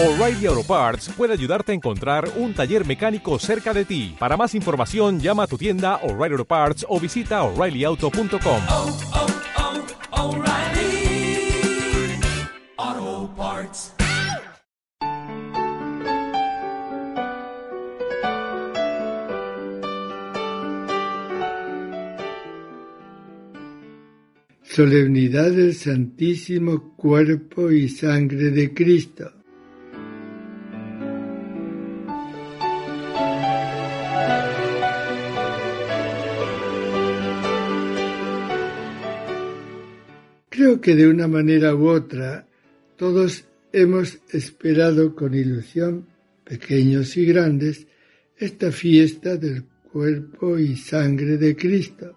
O'Reilly Auto Parts puede ayudarte a encontrar un taller mecánico cerca de ti. Para más información, llama a tu tienda O'Reilly Auto Parts o visita oreillyauto.com. oh, oh, Parts. Solemnidad del Santísimo Cuerpo y Sangre de Cristo. Que de una manera u otra todos hemos esperado con ilusión, pequeños y grandes, esta fiesta del cuerpo y sangre de Cristo.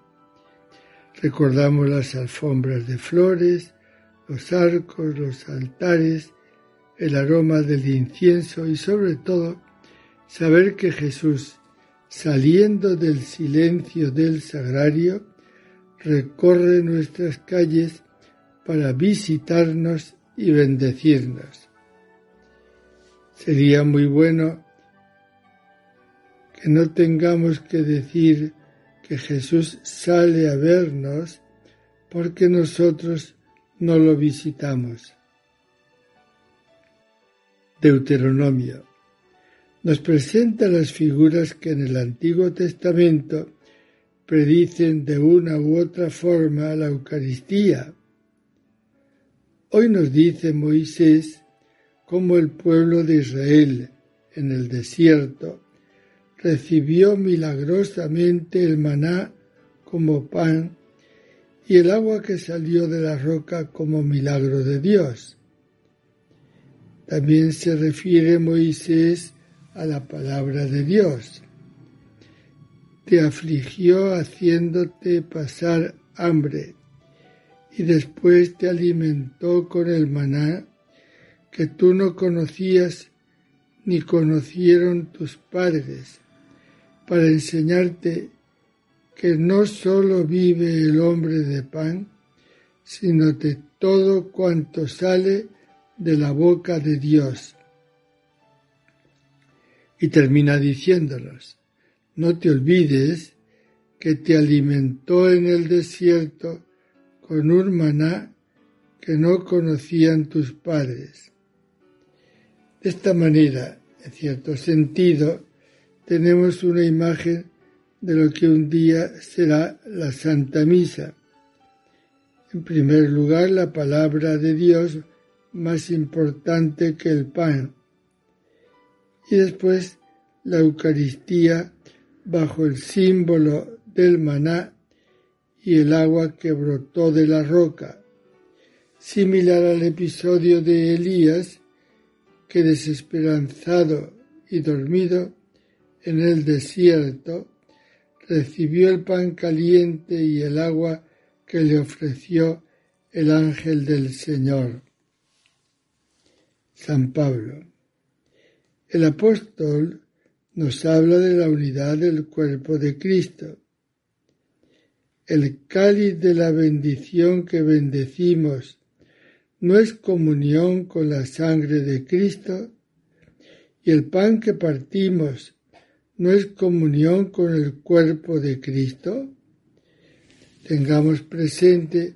Recordamos las alfombras de flores, los arcos, los altares, el aroma del incienso y sobre todo saber que Jesús, saliendo del silencio del sagrario, recorre nuestras calles para visitarnos y bendecirnos. Sería muy bueno que no tengamos que decir que Jesús sale a vernos porque nosotros no lo visitamos. Deuteronomio nos presenta las figuras que en el Antiguo Testamento predicen de una u otra forma la Eucaristía. Hoy nos dice Moisés cómo el pueblo de Israel en el desierto recibió milagrosamente el maná como pan y el agua que salió de la roca como milagro de Dios. También se refiere Moisés a la palabra de Dios. Te afligió haciéndote pasar hambre y después te alimentó con el maná que tú no conocías ni conocieron tus padres, para enseñarte que no sólo vive el hombre de pan, sino de todo cuanto sale de la boca de Dios. Y termina diciéndonos, no te olvides que te alimentó en el desierto con un maná que no conocían tus padres. De esta manera, en cierto sentido, tenemos una imagen de lo que un día será la Santa Misa. En primer lugar, la palabra de Dios más importante que el pan. Y después la Eucaristía bajo el símbolo del maná y el agua que brotó de la roca, similar al episodio de Elías, que desesperanzado y dormido en el desierto, recibió el pan caliente y el agua que le ofreció el ángel del Señor. San Pablo. El apóstol nos habla de la unidad del cuerpo de Cristo. El cáliz de la bendición que bendecimos no es comunión con la sangre de Cristo y el pan que partimos no es comunión con el cuerpo de Cristo. Tengamos presente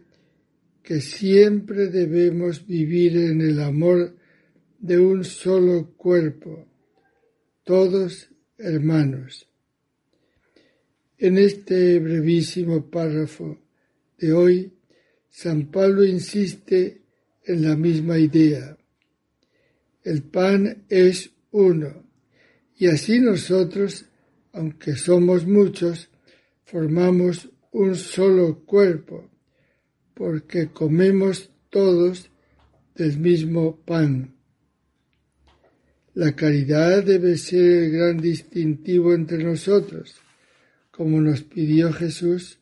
que siempre debemos vivir en el amor de un solo cuerpo, todos hermanos. En este brevísimo párrafo de hoy, San Pablo insiste en la misma idea. El pan es uno y así nosotros, aunque somos muchos, formamos un solo cuerpo porque comemos todos del mismo pan. La caridad debe ser el gran distintivo entre nosotros, como nos pidió Jesús,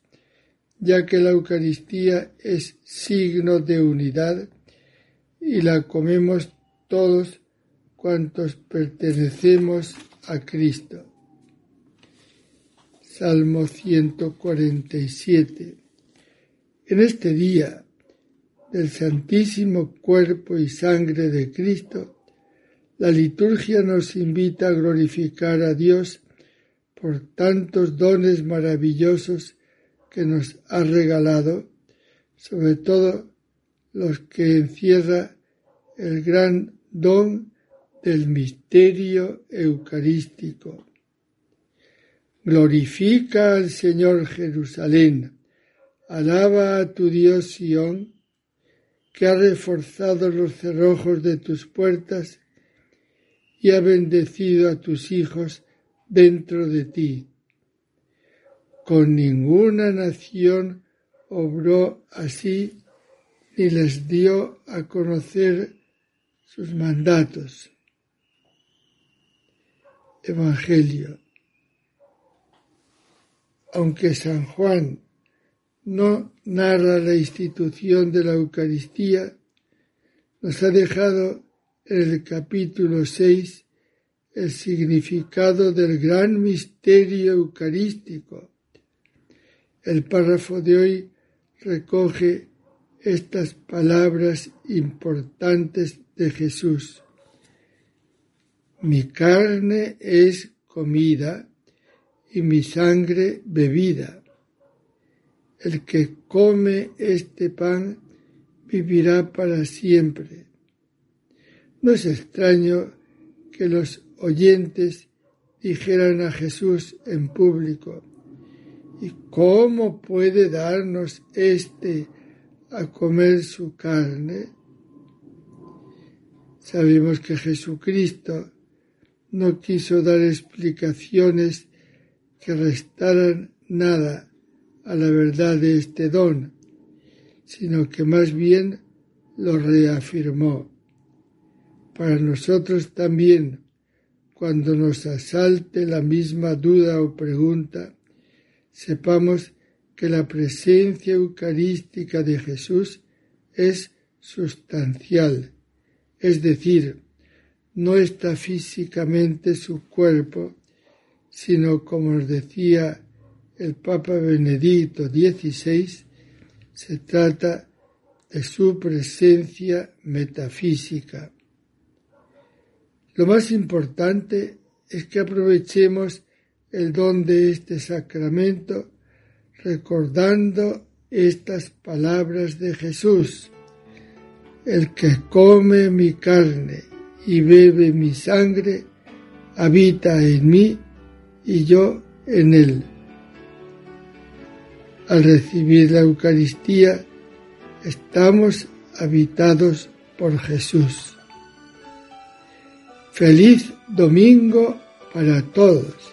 ya que la Eucaristía es signo de unidad y la comemos todos cuantos pertenecemos a Cristo. Salmo 147. En este día del Santísimo Cuerpo y Sangre de Cristo, La liturgia nos invita a glorificar a Dios por tantos dones maravillosos que nos ha regalado, sobre todo los que encierra el gran don del misterio eucarístico. Glorifica al Señor Jerusalén, alaba a tu Dios Sión, que ha reforzado los cerrojos de tus puertas y ha bendecido a tus hijos dentro de ti. Con ninguna nación obró así ni les dio a conocer sus mandatos. Evangelio. Aunque San Juan no narra la institución de la Eucaristía, nos ha dejado en el capítulo 6 el significado del gran misterio eucarístico. El párrafo de hoy recoge estas palabras importantes de Jesús. Mi carne es comida y mi sangre bebida. El que come este pan vivirá para siempre. No es extraño que los oyentes dijeran a Jesús en público, ¿y cómo puede darnos éste a comer su carne? Sabemos que Jesucristo no quiso dar explicaciones que restaran nada a la verdad de este don, sino que más bien lo reafirmó. Para nosotros también, cuando nos asalte la misma duda o pregunta, sepamos que la presencia eucarística de Jesús es sustancial, es decir, no está físicamente su cuerpo, sino como nos decía el Papa Benedicto XVI, se trata de su presencia metafísica. Lo más importante es que aprovechemos el don de este sacramento recordando estas palabras de Jesús. El que come mi carne y bebe mi sangre, habita en mí y yo en él. Al recibir la Eucaristía, estamos habitados por Jesús. Feliz domingo para todos.